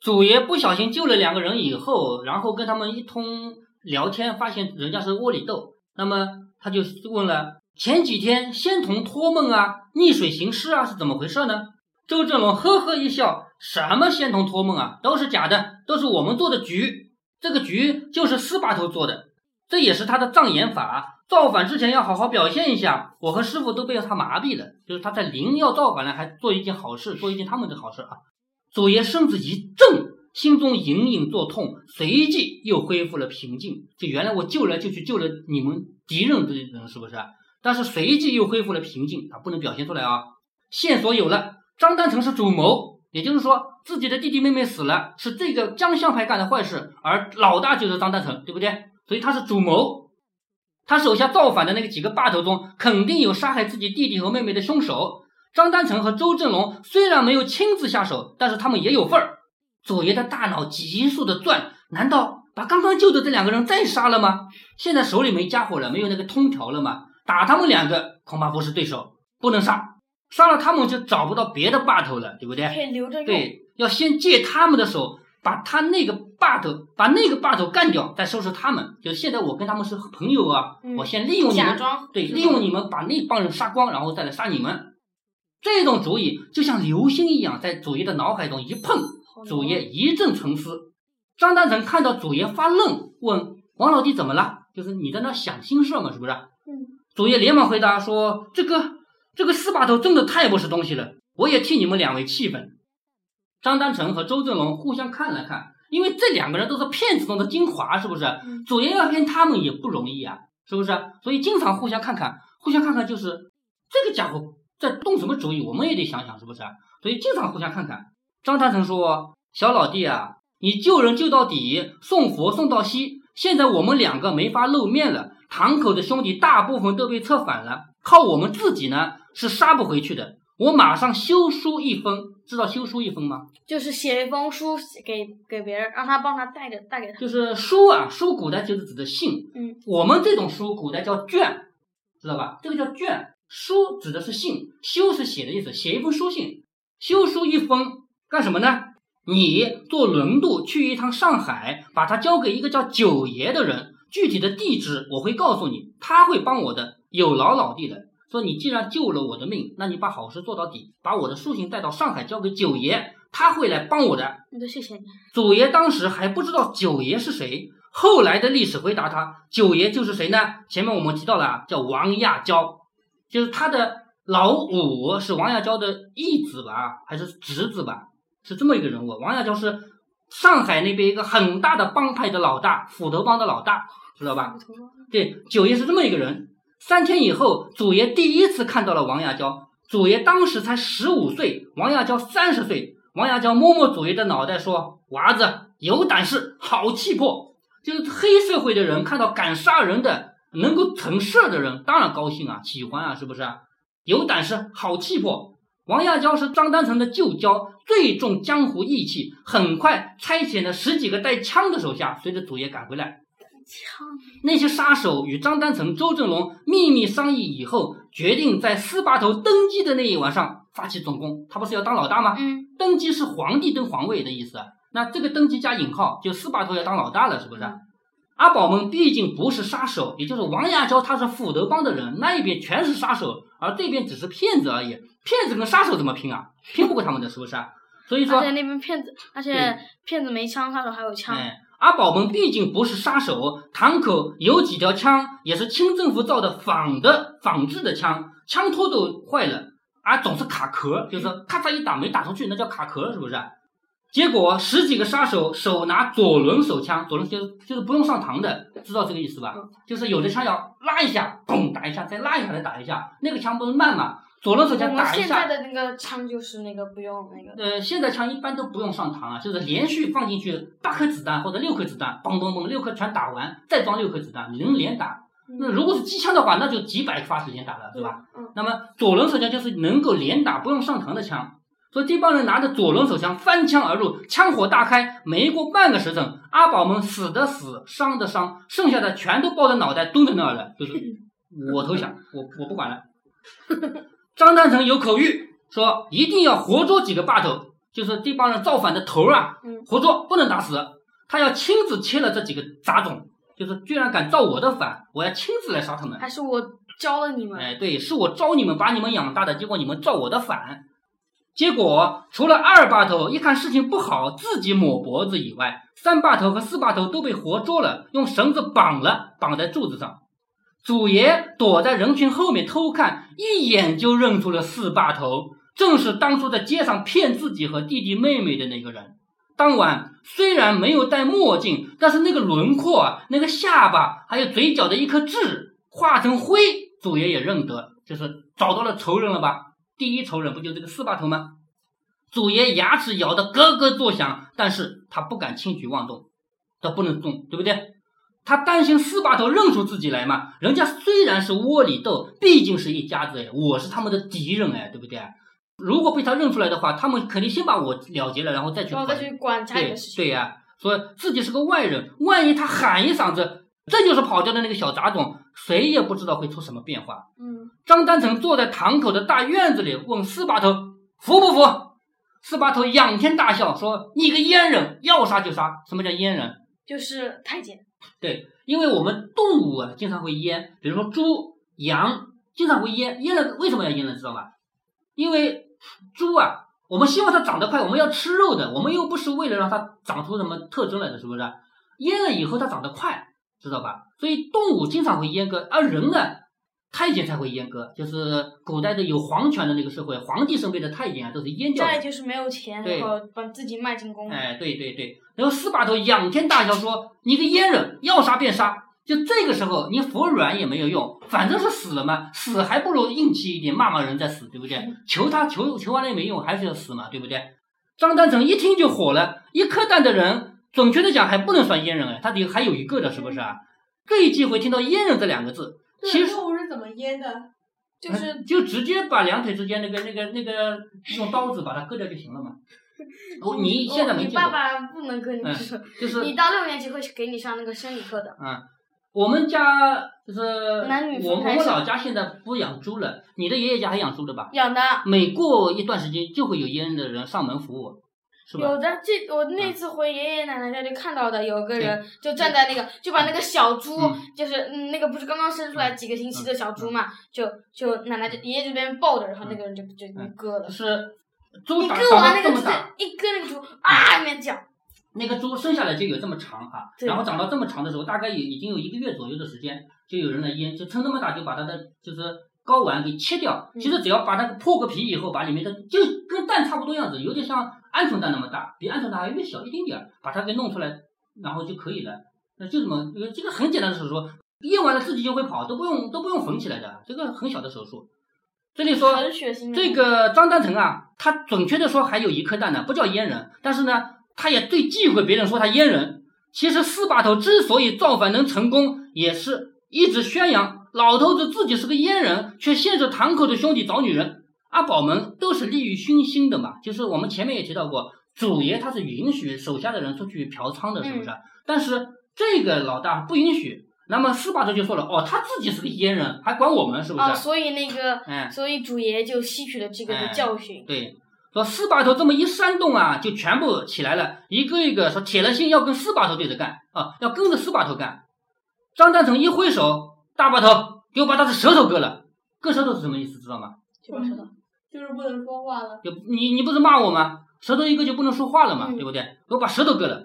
祖爷不小心救了两个人以后，然后跟他们一通聊天，发现人家是窝里斗，那么他就问了：前几天仙童托梦啊，逆水行尸啊，是怎么回事呢？周正龙呵呵一笑：什么仙童托梦啊，都是假的，都是我们做的局。这个局就是司把头做的，这也是他的障眼法。造反之前要好好表现一下，我和师傅都被他麻痹了。就是他在临要造反了，还做一件好事，做一件他们的好事啊。祖爷身子一震，心中隐隐作痛，随即又恢复了平静。就原来我救来就去救了你们敌人的人，是不是？但是随即又恢复了平静，啊不能表现出来啊。线索有了，张丹成是主谋，也就是说自己的弟弟妹妹死了，是这个江相派干的坏事，而老大就是张丹成，对不对？所以他是主谋。他手下造反的那个几个霸头中，肯定有杀害自己弟弟和妹妹的凶手。张丹成和周振龙虽然没有亲自下手，但是他们也有份儿。左爷的大脑急速的转，难道把刚刚救的这两个人再杀了吗？现在手里没家伙了，没有那个通条了吗？打他们两个恐怕不是对手，不能杀，杀了他们就找不到别的霸头了，对不对？可以留着用。对，要先借他们的手。把他那个霸头，把那个霸头干掉，再收拾他们。就是现在我跟他们是朋友啊，我先利用你们，对，利用你们把那帮人杀光，然后再来杀你们。这种主意就像流星一样，在祖爷的脑海中一碰，祖爷一阵沉思。张丹成看到祖爷发愣，问王老弟怎么了？就是你在那想心事嘛，是不是？嗯。祖爷连忙回答说：“这个这个四把头真的太不是东西了，我也替你们两位气愤。”张丹成和周正龙互相看了看，因为这两个人都是骗子中的精华，是不是？祖爷要骗他们也不容易啊，是不是？所以经常互相看看，互相看看，就是这个家伙在动什么主意，我们也得想想，是不是？所以经常互相看看。张丹成说：“小老弟啊，你救人救到底，送佛送到西，现在我们两个没法露面了，堂口的兄弟大部分都被策反了，靠我们自己呢是杀不回去的。我马上修书一封。”知道修书一封吗？就是写一封书给给别人，让他帮他带着带给他。就是书啊，书古代就是指的信。嗯，我们这种书古代叫卷，知道吧？这个叫卷，书指的是信，修是写的意思，写一封书信，修书一封干什么呢？你坐轮渡去一趟上海，把它交给一个叫九爷的人，具体的地址我会告诉你，他会帮我的，有劳老弟的。说你既然救了我的命，那你把好事做到底，把我的书信带到上海交给九爷，他会来帮我的。那谢谢你。祖爷当时还不知道九爷是谁，后来的历史回答他，九爷就是谁呢？前面我们提到了，叫王亚娇，就是他的老五是王亚娇的义子吧，还是侄子吧？是这么一个人物。王亚娇是上海那边一个很大的帮派的老大，斧头帮的老大，知道吧？对，九爷是这么一个人。三天以后，祖爷第一次看到了王亚娇。祖爷当时才十五岁，王亚娇三十岁。王亚娇摸摸祖爷的脑袋，说：“娃子有胆识，好气魄。就是黑社会的人看到敢杀人的、能够成事的人，当然高兴啊，喜欢啊，是不是？有胆识，好气魄。王亚娇是张丹成的旧交，最重江湖义气。很快差遣了十几个带枪的手下，随着祖爷赶回来。”那些杀手与张丹成、周正龙秘密商议以后，决定在司把头登基的那一晚上发起总攻。他不是要当老大吗？嗯，登基是皇帝登皇位的意思。那这个登基加引号，就司把头要当老大了，是不是？阿宝们毕竟不是杀手，也就是王亚娇，他是斧头帮的人，那一边全是杀手，而这边只是骗子而已。骗子跟杀手怎么拼啊？拼不过他们的，是不是？所以说，而且那边骗子，而且骗子没枪，杀手还有枪。阿宝们毕竟不是杀手，堂口有几条枪，也是清政府造的仿的仿制的枪，枪托都坏了，啊，总是卡壳，就是咔嚓一打没打出去，那叫卡壳，是不是？结果十几个杀手手拿左轮手枪，左轮就是就是不用上膛的，知道这个意思吧？就是有的枪要拉一下，嘣打一下，再拉一下再打一下，那个枪不是慢嘛？左轮手枪打一下。现在的那个枪就是那个不用那个。呃，现在枪一般都不用上膛啊，就是连续放进去八颗子弹或者六颗子弹，嘣嘣嘣，六颗全打完，再装六颗子弹，能连打。那如果是机枪的话，那就几百发时间打了，对吧？嗯。那么左轮手枪就是能够连打不用上膛的枪，所以这帮人拿着左轮手枪翻墙而入，枪火大开，没过半个时辰，阿宝们死的死，伤的伤，剩下的全都抱着脑袋蹲在那儿了，就是 我投降，我我不管了。张丹成有口谕，说一定要活捉几个霸头，就是这帮人造反的头啊，嗯活捉不能打死，他要亲自切了这几个杂种，就是居然敢造我的反，我要亲自来杀他们。还是我教了你们？哎，对，是我招你们，把你们养大的，结果你们造我的反。结果除了二把头一看事情不好，自己抹脖子以外，三把头和四把头都被活捉了，用绳子绑了，绑在柱子上。祖爷躲在人群后面偷看，一眼就认出了四把头，正是当初在街上骗自己和弟弟妹妹的那个人。当晚虽然没有戴墨镜，但是那个轮廓，那个下巴，还有嘴角的一颗痣，化成灰，祖爷也认得，就是找到了仇人了吧？第一仇人不就这个四把头吗？祖爷牙齿咬得咯咯作响，但是他不敢轻举妄动，他不能动，对不对？他担心四把头认出自己来嘛，人家虽然是窝里斗，毕竟是一家子哎，我是他们的敌人哎，对不对？如果被他认出来的话，他们肯定先把我了结了，然后再去管再去管家里对的事情。对呀、说自己是个外人，万一他喊一嗓子，这就是跑掉的那个小杂种，谁也不知道会出什么变化。嗯，张丹成坐在堂口的大院子里，问四把头服不服？四把头仰天大笑说：“你个阉人，要杀就杀。什么叫阉人？就是太监。对，因为我们动物啊经常会阉，比如说猪、羊经常会阉，阉了为什么要阉呢？知道吧？因为猪啊，我们希望它长得快，我们要吃肉的，我们又不是为了让它长出什么特征来的，是不是？阉了以后它长得快，知道吧？所以动物经常会阉割，而人呢，太监才会阉割，就是古代的有皇权的那个社会，皇帝身边的太监啊都是阉掉的家。里就是没有钱，然后把自己卖进宫。哎，对对对，然后四把头仰天大笑说：“你个阉人，要杀便杀。”就这个时候，你服软也没有用，反正是死了嘛，死还不如硬气一点，骂骂人再死，对不对？求他求求完了也没用，还是要死嘛，对不对？张丹成一听就火了，一颗蛋的人，准确的讲还不能算阉人哎，他得还有一个的，是不是啊？这一机会听到阉人这两个字，其实动物是怎么阉的？就是就直接把两腿之间那个那个那个用刀子把它割掉就行了嘛。我你现在没你爸爸不能跟你嗯，就是 你到六年级会给你上那个生理课的。嗯，我们家就是男女我我老家现在不养猪了，你的爷爷家还养猪的吧？养的每过一段时间就会有阉人的人上门服务？有的，这我那次回爷爷奶奶家就看到的，有个人就站在那个，就把那个小猪，嗯就是嗯那个不是刚刚生出来几个星期的小猪嘛，就就奶奶就爷爷这边抱着，然后那个人就就嗯割了。是猪你割完那个到这么大，就是一割那个猪啊，里面叫。那个猪生下来就有这么长哈，对然后长到这么长的时候，大概有已经有一个月左右的时间，就有人来腌，就趁那么大就把它的就是睾丸给切掉。嗯其实只要把那个破个皮以后，把里面的就跟蛋差不多样子，有点像鹌鹑蛋那么大，比鹌鹑蛋还略小一丁点儿，把它给弄出来，然后就可以了。那就这么，呃这个很简单的手术，验完了自己就会跑，都不用都不用缝起来的，这个很小的手术。这里说。这个张丹成啊，他准确的说还有一颗蛋呢，不叫阉人，但是呢，他也最忌讳别人说他阉人。其实四把头之所以造反能成功，也是一直宣扬老头子自己是个阉人，却限制堂口的兄弟找女人。阿宝们都是利欲熏心的嘛，就是我们前面也提到过，主爷他是允许手下的人出去嫖娼的，是不是？但是这个老大不允许。那么四把头就说了，哦，他自己是个阉人，还管我们是不是？哦，所以那个，嗯，所以主爷就吸取了这个教训。对，说四把头这么一煽动啊，就全部起来了，一个一个说铁了心要跟四把头对着干啊，要跟着四把头干。张丹成一挥手，大把头给我把他的舌头割了，割舌头是什么意思？知道吗？就把舌头就是不能说话了。就你你不是骂我吗？舌头一个就不能说话了嘛，嗯对不对？我把舌头割了。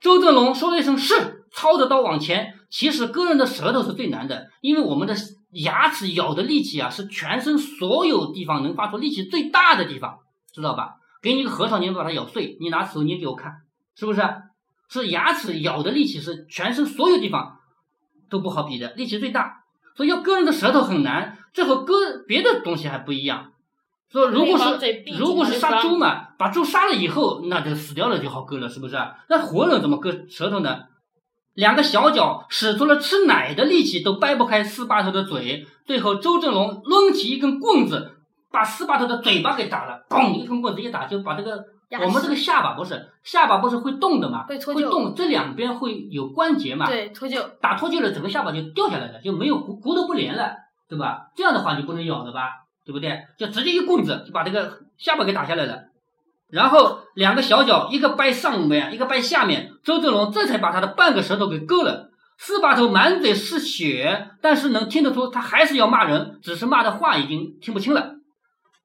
周正龙说了一声是，操着刀往前。其实割人的舌头是最难的，因为我们的牙齿咬的力气啊，是全身所有地方能发出力气最大的地方，知道吧？给你一个核桃，你能把它咬碎，你拿手捏给我看，是不是？是牙齿咬的力气是全身所有地方都不好比的，力气最大。所以要割人的舌头很难，这和割别的东西还不一样。说如果是如果是杀猪嘛，把猪杀了以后，那就死掉了就好割了，是不是？那活人怎么割舌头呢？两个小脚使出了吃奶的力气，都掰不开四把头的嘴。最后，周正龙抡起一根棍子，把四把头的嘴巴给打了。嘣，一根棍子一打，就把这个我们这个下巴不是下巴不是会动的嘛？会脱臼会动，这两边会有关节嘛？对脱臼，打脱臼了，整个下巴就掉下来了，就没有骨骨头不连了，对吧？这样的话就不能咬了吧，对不对？就直接一棍子就把这个下巴给打下来了。然后两个小脚，一个掰上面，一个掰下面，周正龙这才把他的半个舌头给割了。四把头满嘴是血，但是能听得出他还是要骂人，只是骂的话已经听不清了。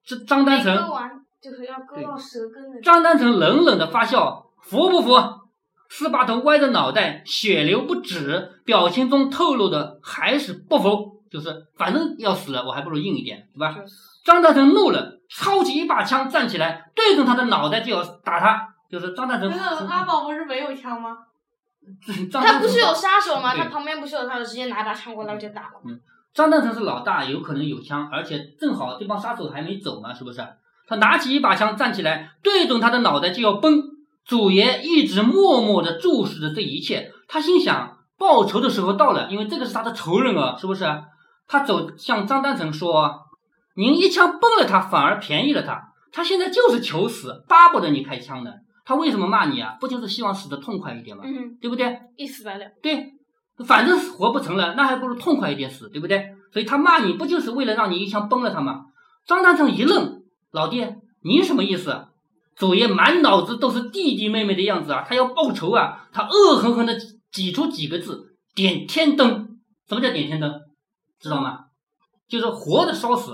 这张丹成，割完就是要割到舌根的。张丹成冷冷的发笑，服不服？四把头歪着脑袋，血流不止，表情中透露的还是不服，就是反正要死了，我还不如硬一点，对吧？张大成怒了，抄起一把枪站起来，对准他的脑袋就要打他。就是张大成，那个阿宝不是没有枪吗？张他不是有杀手吗？他旁边不是有杀手，直接拿一把枪过来就打了。张大成是老大，有可能有枪，而且正好这帮杀手还没走呢，是不是？他拿起一把枪站起来，对准他的脑袋就要崩。祖爷一直默默地注视着这一切，他心想报仇的时候到了，因为这个是他的仇人啊，是不是？他走向张丹成说：“您一枪崩了他，反而便宜了他。他现在就是求死，巴不得你开枪呢。他为什么骂你啊？不就是希望死的痛快一点吗？嗯，对不对？一死百了。对，反正活不成了，那还不如痛快一点死，对不对？所以他骂你不就是为了让你一枪崩了他吗？张丹成一愣，老弟，你什么意思？祖爷满脑子都是弟弟妹妹的样子啊，他要报仇啊！他恶狠狠地挤出几个字：点天灯。什么叫点天灯？知道吗？就是活的烧死，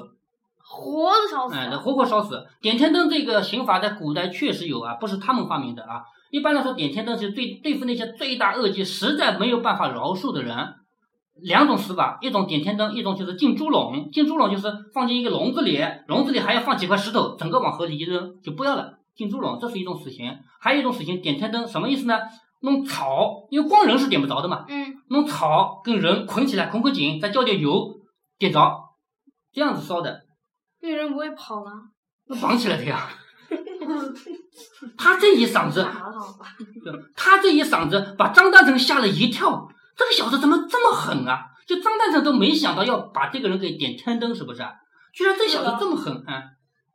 活的烧死哎。活活烧死。点天灯这个刑法在古代确实有啊，不是他们发明的啊。一般来说，点天灯是对对付那些罪大恶极、实在没有办法饶恕的人，两种死法，一种点天灯，一种就是进猪笼。进猪笼就是放进一个笼子里，笼子里还要放几块石头，整个往河里一扔就不要了。进猪笼这是一种死刑，还有一种死刑点天灯，什么意思呢？弄草，因为光人是点不着的嘛，嗯，弄草跟人捆起来，捆捆紧，再浇点油，点着，这样子烧的。那人不会跑吗？那绑起来的呀。他这一嗓子，他吧。他这一嗓子把张大成吓了一跳。这个小子怎么这么狠啊？就张大成都没想到要把这个人给点天灯，是不是？居然这小子这么狠啊！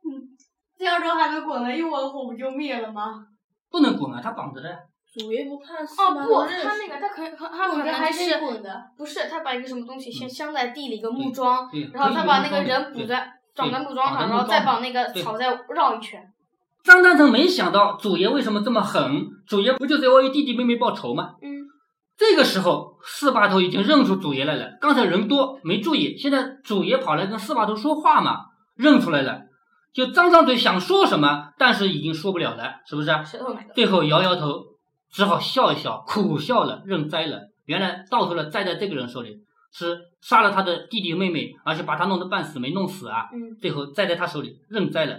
嗯这样说还能滚了，一窝火不就灭了吗？不能滚啊，他绑着的。主爷不怕死哦不，他那个他可他他可能还是。不是他把一个什么东西先镶在地里一个木桩，对，然后他把那个人对补在长在木桩上，然后再把那个草再绕一圈。张丹成没想到主爷为什么这么狠，主爷不就是要为弟弟妹妹报仇吗？嗯，这个时候，四把头已经认出主爷来了。刚才人多没注意，现在主爷跑来跟四把头说话嘛，认出来了，就张张嘴想说什么，但是已经说不了了，是不是？舌头？最后摇摇头，只好笑一笑，苦笑了，认栽了。原来到头了栽在这个人手里，是杀了他的弟弟妹妹，而且把他弄得半死没弄死啊。嗯，最后栽在他手里认栽了。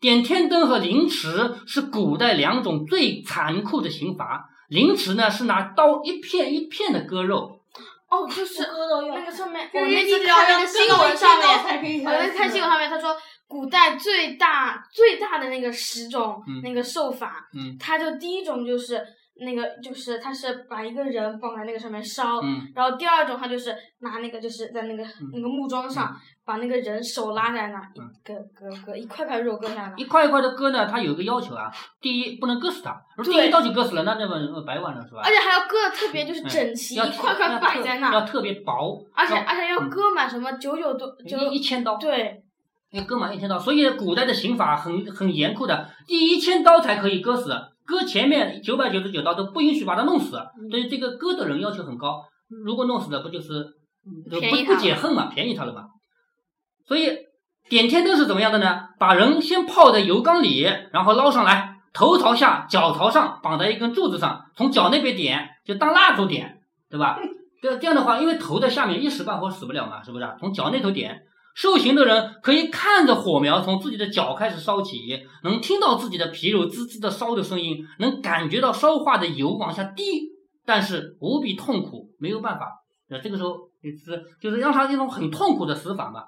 点天灯和凌迟是古代两种最残酷的刑罚。凌迟呢是拿刀一片一片的割肉，哦，就是割都有那个上面，就是我那你要次看那个新闻上面，才可以我在看新闻上面，他说古代最大最大的那个十种、嗯那个受法，嗯他就第一种就是那个就是他是把一个人绑在那个上面烧，嗯。然后第二种他就是拿那个就是在那个、那个木桩上、把那个人手拉在那，割割割一块块肉割下来一，块一块的割呢，它有一个要求啊，第一不能割死他，如果第一刀就割死了，那那么呃白玩了是吧？而且还要割的特别就是嗯整齐，要一块块摆在那，要特别薄，而且而且要嗯。割满什么九九多九一一千刀，对，要割满一千刀，所以古代的刑法很很严酷的，第一千刀才可以割死，割前面九百九十九刀都不允许把他弄死，嗯所以这个割的人要求很高，如果弄死了不就是嗯不不解恨嘛，便宜他了嘛。所以点天灯是怎么样的呢？把人先泡在油缸里，然后捞上来，头朝下，脚朝上，绑在一根柱子上，从脚那边点，就当蜡烛点，对吧？这这样的话，因为头在下面，一时半会儿死不了嘛，是不是？从脚那头点，受刑的人可以看着火苗从自己的脚开始烧起，能听到自己的皮肉滋滋的烧的声音，能感觉到烧化的油往下滴，但是无比痛苦，没有办法。那这个时候就是就是让他一种很痛苦的死法嘛。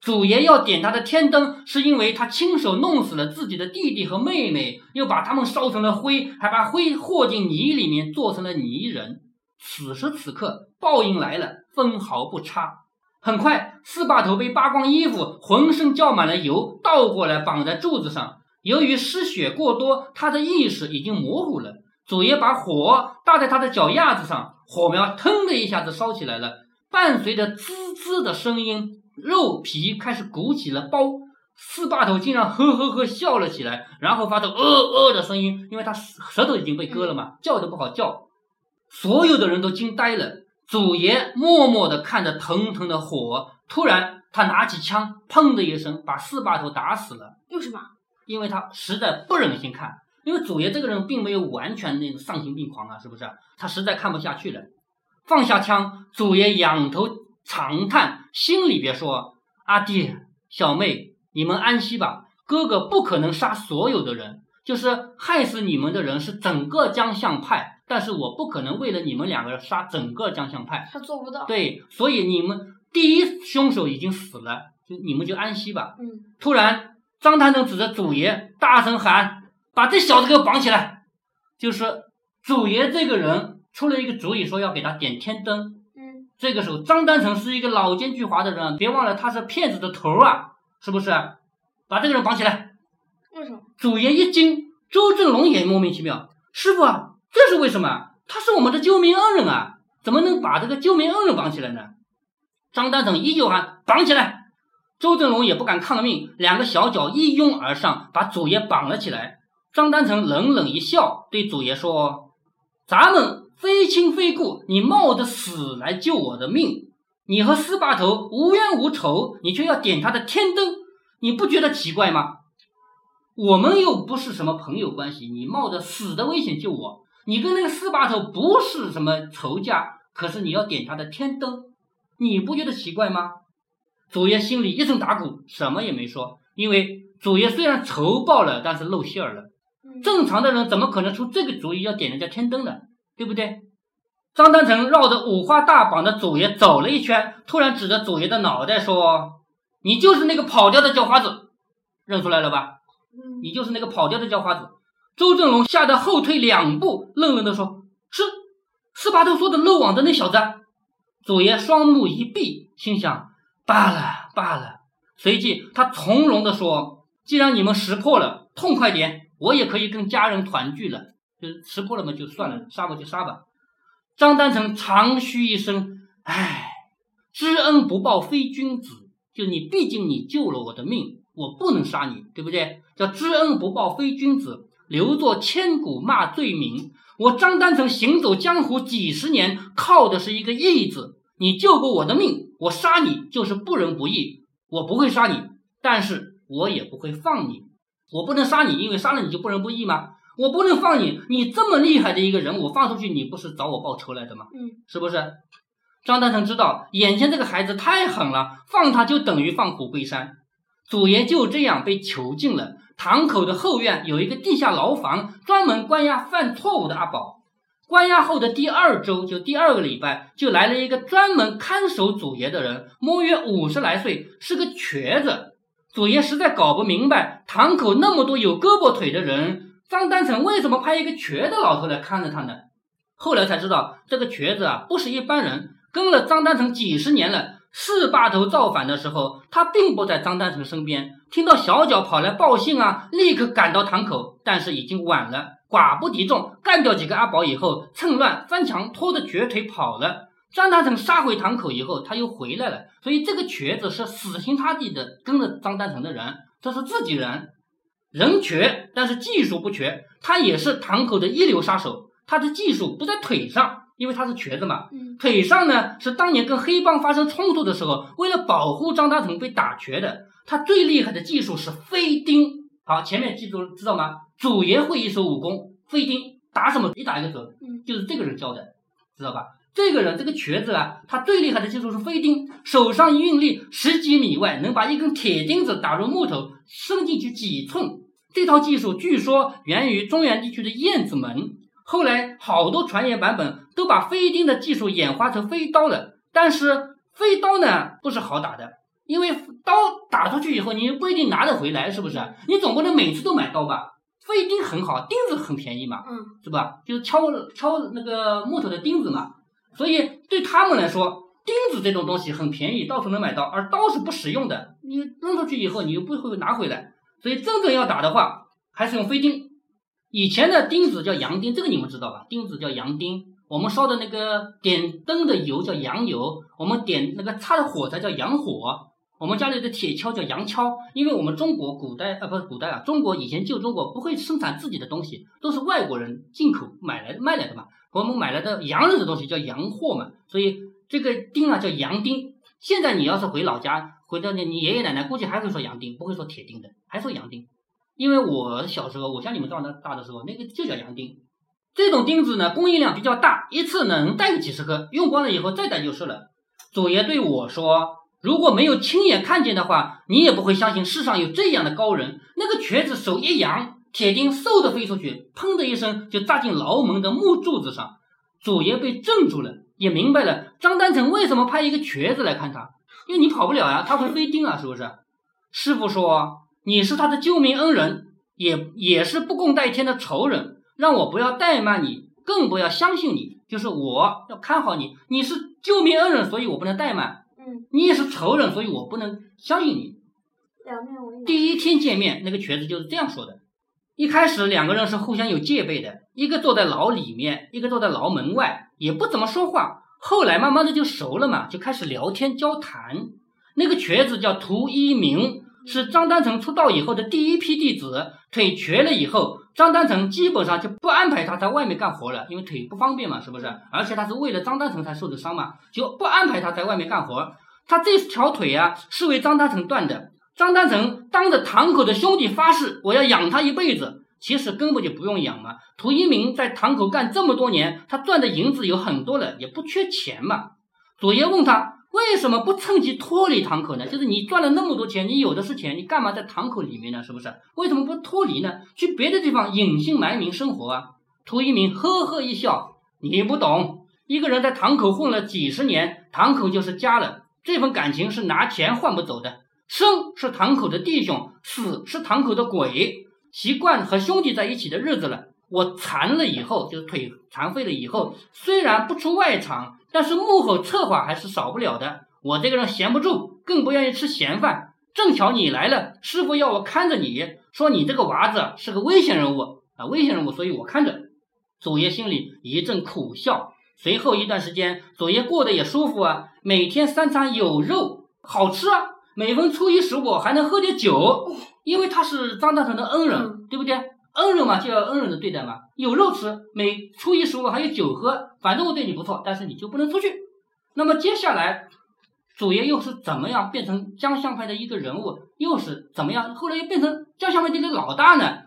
祖爷要点他的天灯，是因为他亲手弄死了自己的弟弟和妹妹，又把他们烧成了灰，还把灰和进泥里面做成了泥人。此时此刻，报应来了，分毫不差。很快，四把头被扒光衣服，浑身浇满了油，倒过来绑在柱子上。由于失血过多，他的意识已经模糊了。祖爷把火搭在他的脚丫子上，火苗腾的一下子烧起来了，伴随着滋滋的声音，肉皮开始鼓起了包。四把头竟然呵呵呵笑了起来，然后发出呃呃的声音，因为他舌头已经被割了嘛，叫都不好叫。所有的人都惊呆了。祖爷默默地看着腾腾的火，突然他拿起枪，砰的一声把四把头打死了。为什么？因为他实在不忍心看，因为祖爷这个人并没有完全那种丧心病狂啊，是不是？他实在看不下去了，放下枪，祖爷仰头长叹，心里边说：“阿弟，小妹，你们安息吧，哥哥不可能杀所有的人，就是害死你们的人是整个江相派。”但是我不可能为了你们两个人杀整个江相派，他做不到。对，所以你们第一凶手已经死了，就你们就安息吧。嗯。突然，张探长指着祖爷大声喊：“把这小子给我绑起来！”就是祖爷这个人出了一个主意，说要给他点天灯。嗯。这个时候，张丹成是一个老奸巨猾的人，别忘了他是骗子的头啊，是不是？把这个人绑起来。为什么？祖爷一惊，周正龙也莫名其妙，师傅啊。这是为什么？他是我们的救命恩人啊！怎么能把这个救命恩人绑起来呢？张丹成依旧喊绑起来，周正龙也不敢抗命，两个小脚一拥而上，把祖爷绑了起来。张丹成冷冷一笑，对祖爷说：“咱们非亲非故，你冒着死来救我的命，你和四把头无冤无仇，你却要点他的天灯，你不觉得奇怪吗？我们又不是什么朋友关系，你冒着死的危险救我。”你跟那个四把头不是什么仇家，可是你要点他的天灯，你不觉得奇怪吗？祖爷心里一阵打鼓，什么也没说，因为祖爷虽然仇报了，但是露馅儿了。正常的人怎么可能出这个主意要点人家天灯呢？对不对？张丹成绕着五花大绑的祖爷走了一圈，突然指着祖爷的脑袋说：“你就是那个跑掉的叫花子，认出来了吧？你就是那个跑掉的叫花子。”周正龙吓得后退两步，愣愣地说：“是四把头说的漏网的那小子。”祖爷双目一闭，心想：“罢了罢了。”随即他从容地说：“既然你们识破了，痛快点，我也可以跟家人团聚了。就是识破了嘛，就算了，杀吧就杀吧。”张丹成长吁一声：“唉，知恩不报非君子。就你，毕竟你救了我的命，我不能杀你，对不对？叫知恩不报非君子。”留作千古骂罪名。我张丹成行走江湖几十年，靠的是一个义字。你救过我的命，我杀你就是不仁不义。我不会杀你，但是我也不会放你。我不能杀你，因为杀了你就不仁不义吗？我不能放你，你这么厉害的一个人，我放出去，你不是找我报仇来的吗？嗯，是不是？张丹成知道眼前这个孩子太狠了，放他就等于放虎归山。祖爷就这样被囚禁了。堂口的后院有一个地下牢房，专门关押犯错误的阿宝。关押后的第二周，就第二个礼拜，就来了一个专门看守祖爷的人，摸约五十来岁，是个瘸子。祖爷实在搞不明白，堂口那么多有胳膊腿的人，张丹成为什么派一个瘸的老头来看着他呢？后来才知道，这个瘸子啊，不是一般人，跟了张丹成几十年了。四把头造反的时候，他并不在张丹成身边。听到小脚跑来报信啊，立刻赶到堂口，但是已经晚了。寡不敌众，干掉几个阿宝以后，趁乱翻墙，拖着瘸腿跑了。张丹成杀回堂口以后，他又回来了。所以这个瘸子是死心塌地的跟着张丹成的人，这是自己人，人瘸但是技术不瘸，他也是堂口的一流杀手。他的技术不在腿上。因为他是瘸子嘛，腿上呢是当年跟黑帮发生冲突的时候，为了保护张大成被打瘸的。他最厉害的技术是飞钉。好，前面记住知道吗？祖爷会一手武功，飞钉打什么一打一个准，就是这个人教的，知道吧？这个人这个瘸子啊，他最厉害的技术是飞钉，手上一运力，十几米外能把一根铁钉子打入木头，伸进去几寸。这套技术据说源于中原地区的燕子门。后来好多传言版本都把飞钉的技术演化成飞刀了，但是飞刀呢不是好打的，因为刀打出去以后你不一定拿得回来，是不是？你总不能每次都买刀吧？飞钉很好，钉子很便宜嘛，嗯，是吧？就是敲敲那个木头的钉子嘛，所以对他们来说，钉子这种东西很便宜，到处能买到，而刀是不实用的，你扔出去以后你又不会拿回来，所以真正要打的话，还是用飞钉。以前的钉子叫洋钉，这个你们知道吧？钉子叫洋钉。我们烧的那个点灯的油叫洋油，我们点那个擦的火柴叫洋火。我们家里的铁锹叫洋锹，因为我们中国古代啊不是古代啊，中国以前旧中国不会生产自己的东西，都是外国人进口买来卖来的嘛。我们买来的洋人的东西叫洋货嘛，所以这个钉啊叫洋钉。现在你要是回老家，回到你你爷爷奶奶，估计还会说洋钉，不会说铁钉的，还说洋钉。因为我小时候，我像你们这样的大的时候，那个就叫洋钉。这种钉子呢，供应量比较大，一次能带个几十颗，用光了以后再带就是了。祖爷对我说：“如果没有亲眼看见的话，你也不会相信世上有这样的高人。”那个瘸子手一扬，铁钉嗖的飞出去，砰的一声就扎进牢门的木柱子上。祖爷被镇住了。也明白了张丹成为什么派一个瘸子来看他，因为你跑不了呀，他会飞钉啊，是不是？师傅说你是他的救命恩人，也也是不共戴天的仇人，让我不要怠慢你，更不要相信你，就是我要看好你。你是救命恩人，所以我不能怠慢。嗯，你也是仇人，所以我不能相信你。两面为难。第一天见面，那个瘸子就是这样说的。一开始两个人是互相有戒备的，一个坐在牢里面，一个坐在牢门外，也不怎么说话。后来慢慢的就熟了嘛，就开始聊天交谈。那个瘸子叫涂一鸣，是张丹成出道以后的第一批弟子。腿瘸了以后，张丹成基本上就不安排他在外面干活了，因为腿不方便嘛，是不是？而且他是为了张丹成才受的伤嘛，就不安排他在外面干活。他这条腿啊，是为张丹成断的。张丹成当着堂口的兄弟发誓，我要养他一辈子。其实根本就不用养嘛。涂一鸣在堂口干这么多年，他赚的银子有很多了，也不缺钱嘛。左爷问他为什么不趁机脱离堂口呢？就是你赚了那么多钱，你有的是钱，你干嘛在堂口里面呢？是不是？为什么不脱离呢？去别的地方隐姓埋名生活啊？涂一鸣呵呵一笑，你不懂。一个人在堂口混了几十年，堂口就是家了。这份感情是拿钱换不走的。生是堂口的弟兄，死是堂口的鬼。习惯和兄弟在一起的日子了。我残了以后，就是腿残废了以后，虽然不出外场，但是幕后策划还是少不了的。我这个人闲不住，更不愿意吃闲饭。正巧你来了，师傅要我看着你，说你这个娃子是个危险人物啊，危险人物，所以我看着。祖爷心里一阵苦笑。随后一段时间，祖爷过得也舒服啊，每天三餐有肉，好吃啊。每逢初一十五还能喝点酒，因为他是张大成的恩人，对不对？恩人嘛就要恩人的对待嘛，有肉吃，每初一十五还有酒喝，反正我对你不错，但是你就不能出去。那么接下来，祖爷又是怎么样变成江相派的一个人物，又是怎么样？后来又变成江相派的一个老大呢？